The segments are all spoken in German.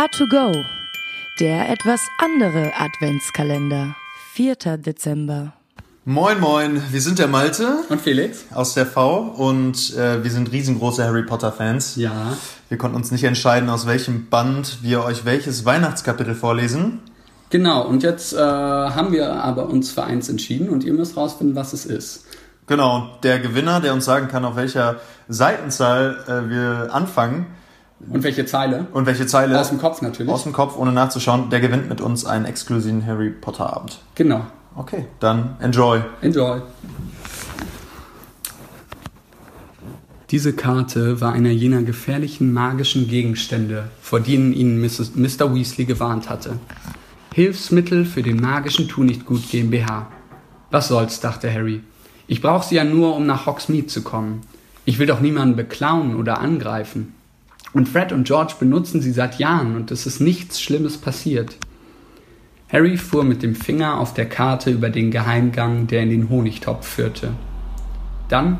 A2Go, der etwas andere Adventskalender. 4. Dezember. Moin, moin, wir sind der Malte Und Felix? aus der V und äh, wir sind riesengroße Harry Potter Fans. Ja. Wir konnten uns nicht entscheiden, aus welchem Band wir euch welches Weihnachtskapitel vorlesen. Genau, und jetzt äh, haben wir aber uns für eins entschieden und ihr müsst rausfinden, was es ist. Genau, der Gewinner, der uns sagen kann, auf welcher Seitenzahl äh, wir anfangen Und welche Zeile? und welche Zeile Aus dem Kopf natürlich. aus dem Kopf, ohne nachzuschauen, der gewinnt mit uns einen exklusiven Harry Potter Abend. Genau. Okay, dann enjoy. Enjoy. Diese Karte war einer jener gefährlichen magischen Gegenstände, vor denen ihn Mrs. Mr. Weasley gewarnt hatte. Hilfsmittel für den magischen Tu-nicht-gut GmbH. Was soll's, dachte Harry. Ich brauche sie ja nur, um nach Hogsmeade zu kommen. Ich will doch niemanden beklauen oder angreifen. Und Fred und George benutzen sie seit Jahren und es ist nichts Schlimmes passiert. Harry fuhr mit dem Finger auf der Karte über den Geheimgang, der in den Honigtopf führte. Dann,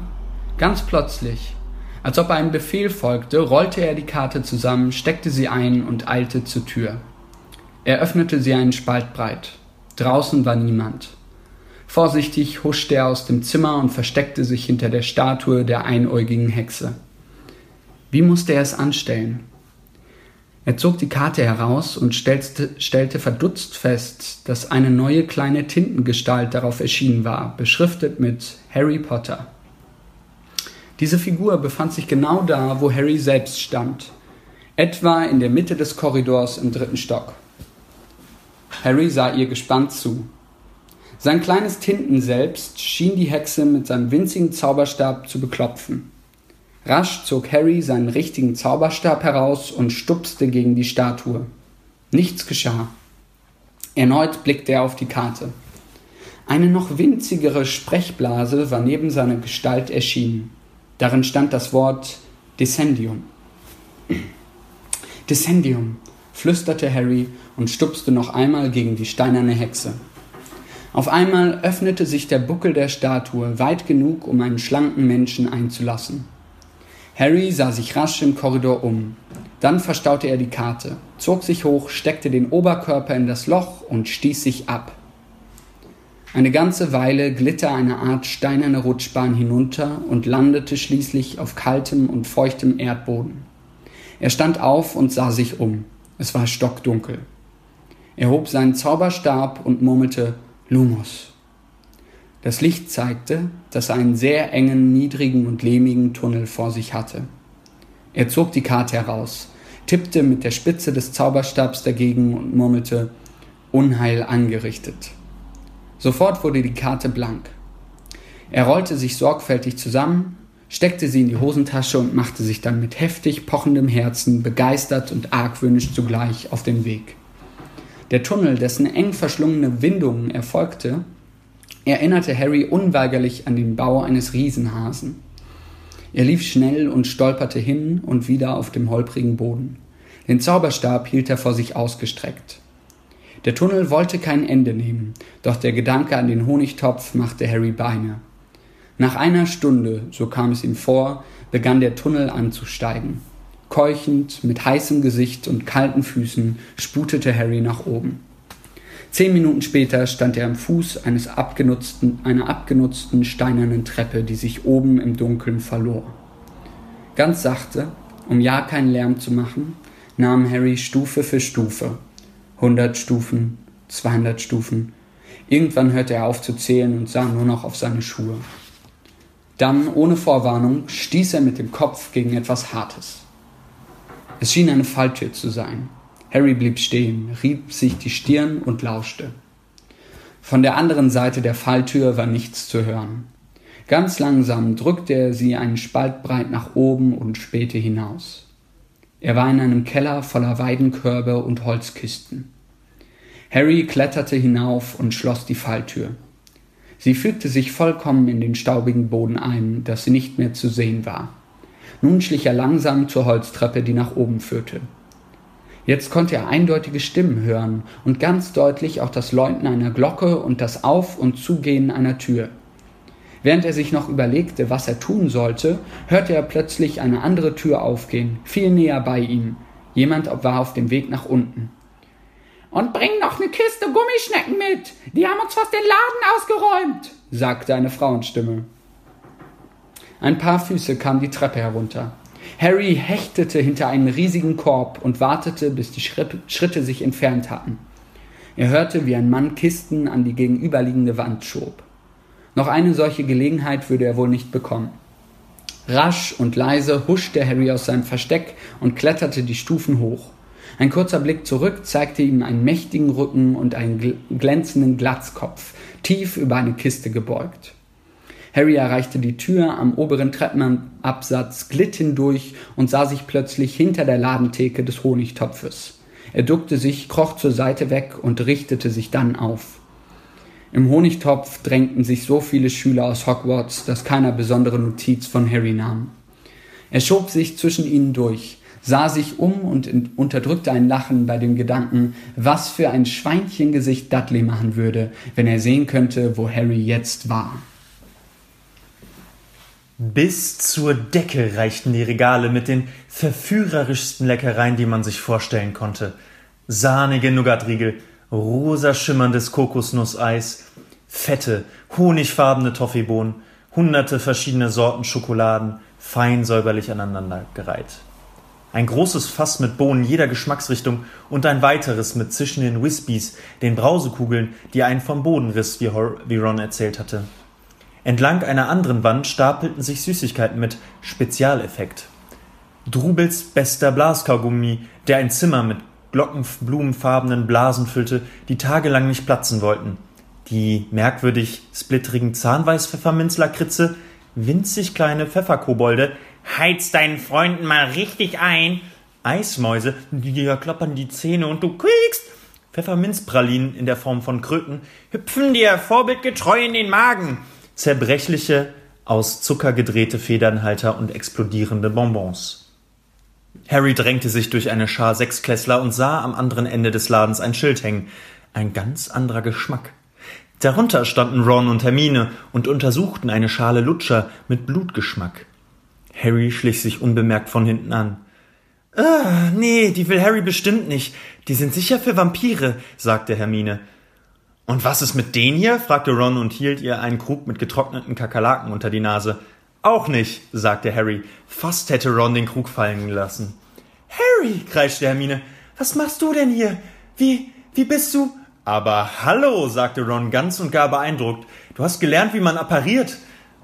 ganz plötzlich, als ob einem Befehl folgte, rollte er die Karte zusammen, steckte sie ein und eilte zur Tür. Er öffnete sie einen Spalt breit. Draußen war niemand. Vorsichtig huschte er aus dem Zimmer und versteckte sich hinter der Statue der einäugigen Hexe. Wie musste er es anstellen? Er zog die Karte heraus und stellte, stellte verdutzt fest, dass eine neue kleine Tintengestalt darauf erschienen war, beschriftet mit Harry Potter. Diese Figur befand sich genau da, wo Harry selbst stand, etwa in der Mitte des Korridors im dritten Stock. Harry sah ihr gespannt zu. Sein kleines Tinten selbst schien die Hexe mit seinem winzigen Zauberstab zu beklopfen. Rasch zog Harry seinen richtigen Zauberstab heraus und stupste gegen die Statue. Nichts geschah. Erneut blickte er auf die Karte. Eine noch winzigere Sprechblase war neben seiner Gestalt erschienen. Darin stand das Wort Descendium. Descendium, flüsterte Harry und stupste noch einmal gegen die steinerne Hexe. Auf einmal öffnete sich der Buckel der Statue weit genug, um einen schlanken Menschen einzulassen. Harry sah sich rasch im Korridor um. Dann verstaute er die Karte, zog sich hoch, steckte den Oberkörper in das Loch und stieß sich ab. Eine ganze Weile glitt er eine Art steinerne Rutschbahn hinunter und landete schließlich auf kaltem und feuchtem Erdboden. Er stand auf und sah sich um. Es war stockdunkel. Er hob seinen Zauberstab und murmelte Lumos. Das Licht zeigte, dass er einen sehr engen, niedrigen und lehmigen Tunnel vor sich hatte. Er zog die Karte heraus, tippte mit der Spitze des Zauberstabs dagegen und murmelte Unheil angerichtet. Sofort wurde die Karte blank. Er rollte sich sorgfältig zusammen, steckte sie in die Hosentasche und machte sich dann mit heftig pochendem Herzen, begeistert und argwöhnisch zugleich auf den Weg. Der Tunnel, dessen eng verschlungene Windungen erfolgte, erinnerte Harry unweigerlich an den Bau eines Riesenhasen. Er lief schnell und stolperte hin und wieder auf dem holprigen Boden. Den Zauberstab hielt er vor sich ausgestreckt. Der Tunnel wollte kein Ende nehmen, doch der Gedanke an den Honigtopf machte Harry Beine. Nach einer Stunde, so kam es ihm vor, begann der Tunnel anzusteigen. Keuchend, mit heißem Gesicht und kalten Füßen sputete Harry nach oben. Zehn Minuten später stand er am Fuß eines abgenutzten, einer abgenutzten steinernen Treppe, die sich oben im Dunkeln verlor. Ganz sachte, um ja keinen Lärm zu machen, nahm Harry Stufe für Stufe. 100 Stufen, 200 Stufen. Irgendwann hörte er auf zu zählen und sah nur noch auf seine Schuhe. Dann, ohne Vorwarnung, stieß er mit dem Kopf gegen etwas Hartes. Es schien eine Falltür zu sein. Harry blieb stehen, rieb sich die Stirn und lauschte. Von der anderen Seite der Falltür war nichts zu hören. Ganz langsam drückte er sie einen Spalt breit nach oben und spähte hinaus. Er war in einem Keller voller Weidenkörbe und Holzkisten. Harry kletterte hinauf und schloss die Falltür. Sie fügte sich vollkommen in den staubigen Boden ein, dass sie nicht mehr zu sehen war. Nun schlich er langsam zur Holztreppe, die nach oben führte. Jetzt konnte er eindeutige Stimmen hören und ganz deutlich auch das Läuten einer Glocke und das Auf- und Zugehen einer Tür. Während er sich noch überlegte, was er tun sollte, hörte er plötzlich eine andere Tür aufgehen, viel näher bei ihm. Jemand war auf dem Weg nach unten. Und bring noch eine Kiste Gummischnecken mit. Die haben uns fast den Laden ausgeräumt, sagte eine Frauenstimme. Ein paar Füße kamen die Treppe herunter. Harry hechtete hinter einen riesigen Korb und wartete, bis die Schritte sich entfernt hatten. Er hörte, wie ein Mann Kisten an die gegenüberliegende Wand schob. Noch eine solche Gelegenheit würde er wohl nicht bekommen. Rasch und leise huschte Harry aus seinem Versteck und kletterte die Stufen hoch. Ein kurzer Blick zurück zeigte ihm einen mächtigen Rücken und einen glänzenden Glatzkopf, tief über eine Kiste gebeugt. Harry erreichte die Tür am oberen Treppenabsatz, glitt hindurch und sah sich plötzlich hinter der Ladentheke des Honigtopfes. Er duckte sich, kroch zur Seite weg und richtete sich dann auf. Im Honigtopf drängten sich so viele Schüler aus Hogwarts, dass keiner besondere Notiz von Harry nahm. Er schob sich zwischen ihnen durch, sah sich um und unterdrückte ein Lachen bei dem Gedanken, was für ein Schweinchengesicht Dudley machen würde, wenn er sehen könnte, wo Harry jetzt war. Bis zur Decke reichten die Regale mit den verführerischsten Leckereien, die man sich vorstellen konnte. Sahnige Nougatriegel, rosa schimmerndes Kokosnusseis, fette, honigfarbene Toffeebohnen, hunderte verschiedene Sorten Schokoladen, fein säuberlich aneinandergereiht. Ein großes Fass mit Bohnen jeder Geschmacksrichtung und ein weiteres mit zwischen den Wispies, den Brausekugeln, die einen vom Boden riss, wie Ron erzählt hatte. Entlang einer anderen Wand stapelten sich Süßigkeiten mit Spezialeffekt. Drubels bester Blaskaugummi, der ein Zimmer mit glockenblumenfarbenen Blasen füllte, die tagelang nicht platzen wollten. Die merkwürdig splitterigen Zahnweißpfefferminzlakritze, winzig kleine Pfefferkobolde, heiz deinen Freunden mal richtig ein, Eismäuse, die dir klappern die Zähne und du kriegst Pfefferminzpralinen in der Form von Kröten, hüpfen dir vorbildgetreu in den Magen, zerbrechliche, aus Zucker gedrehte Federnhalter und explodierende Bonbons. Harry drängte sich durch eine Schar Sechsklässler und sah am anderen Ende des Ladens ein Schild hängen. Ein ganz anderer Geschmack. Darunter standen Ron und Hermine und untersuchten eine Schale Lutscher mit Blutgeschmack. Harry schlich sich unbemerkt von hinten an. Ah, nee, die will Harry bestimmt nicht. Die sind sicher für Vampire, sagte Hermine. Und was ist mit denen hier? fragte Ron und hielt ihr einen Krug mit getrockneten Kakerlaken unter die Nase. Auch nicht, sagte Harry. Fast hätte Ron den Krug fallen lassen. Harry, kreischte Hermine, was machst du denn hier? Wie, wie bist du? Aber hallo, sagte Ron ganz und gar beeindruckt. Du hast gelernt, wie man appariert.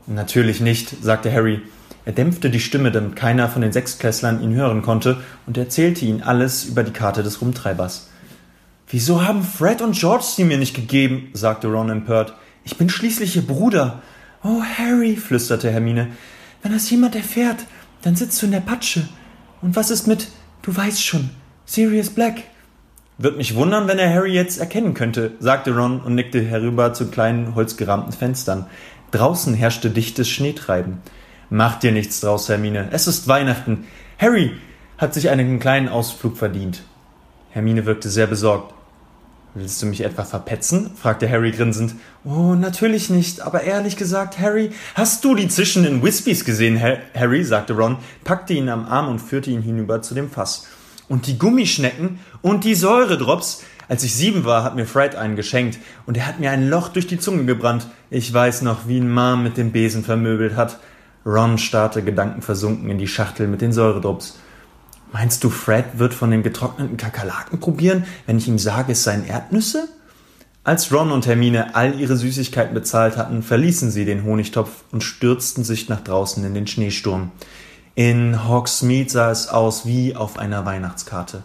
Natürlich nicht, sagte Harry. Er dämpfte die Stimme, damit keiner von den Sechsklässlern ihn hören konnte, und erzählte ihnen alles über die Karte des Rumtreibers. Wieso haben Fred und George sie mir nicht gegeben? sagte Ron empört. Ich bin schließlich ihr Bruder. Oh, Harry, flüsterte Hermine, wenn das jemand erfährt, dann sitzt du in der Patsche. Und was ist mit, du weißt schon, Sirius Black? Wird mich wundern, wenn er Harry jetzt erkennen könnte, sagte Ron und nickte herüber zu kleinen holzgerahmten Fenstern. Draußen herrschte dichtes Schneetreiben. Mach dir nichts draus, Hermine. Es ist Weihnachten. Harry hat sich einen kleinen Ausflug verdient. Hermine wirkte sehr besorgt. Willst du mich etwa verpetzen? fragte Harry grinsend. Oh, natürlich nicht, aber ehrlich gesagt, Harry, hast du die zischenden Wispies gesehen, Harry? sagte Ron, packte ihn am Arm und führte ihn hinüber zu dem Fass. Und die Gummischnecken und die Säuredrops. Als ich sieben war, hat mir Fred einen geschenkt und er hat mir ein Loch durch die Zunge gebrannt. Ich weiß noch, wie ihn Mom mit dem Besen vermöbelt hat. Ron starrte gedankenversunken in die Schachtel mit den Säuredrops. Meinst du, Fred wird von den getrockneten Kakerlaken probieren, wenn ich ihm sage, es seien Erdnüsse? Als Ron und Hermine all ihre Süßigkeiten bezahlt hatten, verließen sie den Honigtopf und stürzten sich nach draußen in den Schneesturm. In Hogsmeade sah es aus wie auf einer Weihnachtskarte.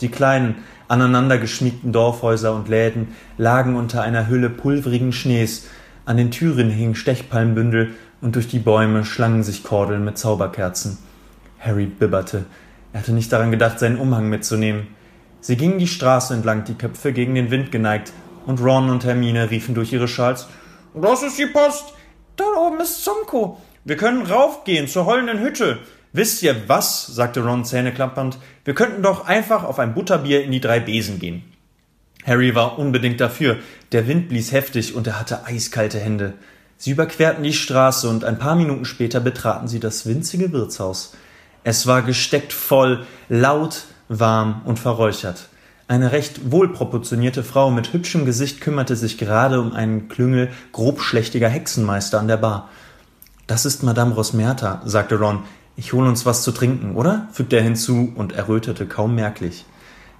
Die kleinen, aneinander geschmiegten Dorfhäuser und Läden lagen unter einer Hülle pulverigen Schnees, an den Türen hingen Stechpalmenbündel und durch die Bäume schlangen sich Kordeln mit Zauberkerzen. Harry bibberte. Er hatte nicht daran gedacht, seinen Umhang mitzunehmen. Sie gingen die Straße entlang, die Köpfe gegen den Wind geneigt, und Ron und Hermine riefen durch ihre Schals Das ist die Post. Dort oben ist Zonko. Wir können raufgehen zur heulenden Hütte. Wisst ihr was? sagte Ron zähneklappernd. Wir könnten doch einfach auf ein Butterbier in die drei Besen gehen. Harry war unbedingt dafür. Der Wind blies heftig und er hatte eiskalte Hände. Sie überquerten die Straße und ein paar Minuten später betraten sie das winzige Wirtshaus. Es war gesteckt voll, laut warm und verräuchert. Eine recht wohlproportionierte Frau mit hübschem Gesicht kümmerte sich gerade um einen Klüngel grobschlächtiger Hexenmeister an der Bar. Das ist Madame Rosmerta, sagte Ron. Ich hol uns was zu trinken, oder? fügte er hinzu und errötete kaum merklich.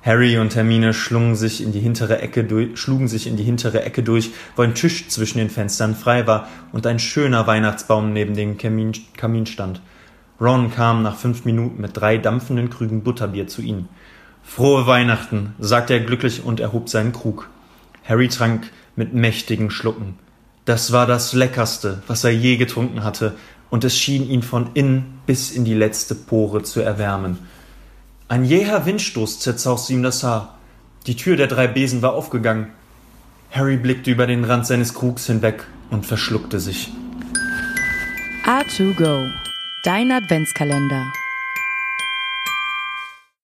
Harry und Hermine schlugen sich in die hintere Ecke durch, schlugen sich in die hintere Ecke durch, wo ein Tisch zwischen den Fenstern frei war und ein schöner Weihnachtsbaum neben dem Kamin, Kamin stand. Ron kam nach fünf Minuten mit drei dampfenden Krügen Butterbier zu ihnen. Frohe Weihnachten, sagte er glücklich und erhob seinen Krug. Harry trank mit mächtigen Schlucken. Das war das Leckerste, was er je getrunken hatte, und es schien ihn von innen bis in die letzte Pore zu erwärmen. Ein jäher Windstoß zerzauste ihm das Haar. Die Tür der drei Besen war aufgegangen. Harry blickte über den Rand seines Krugs hinweg und verschluckte sich. A2Go, dein Adventskalender.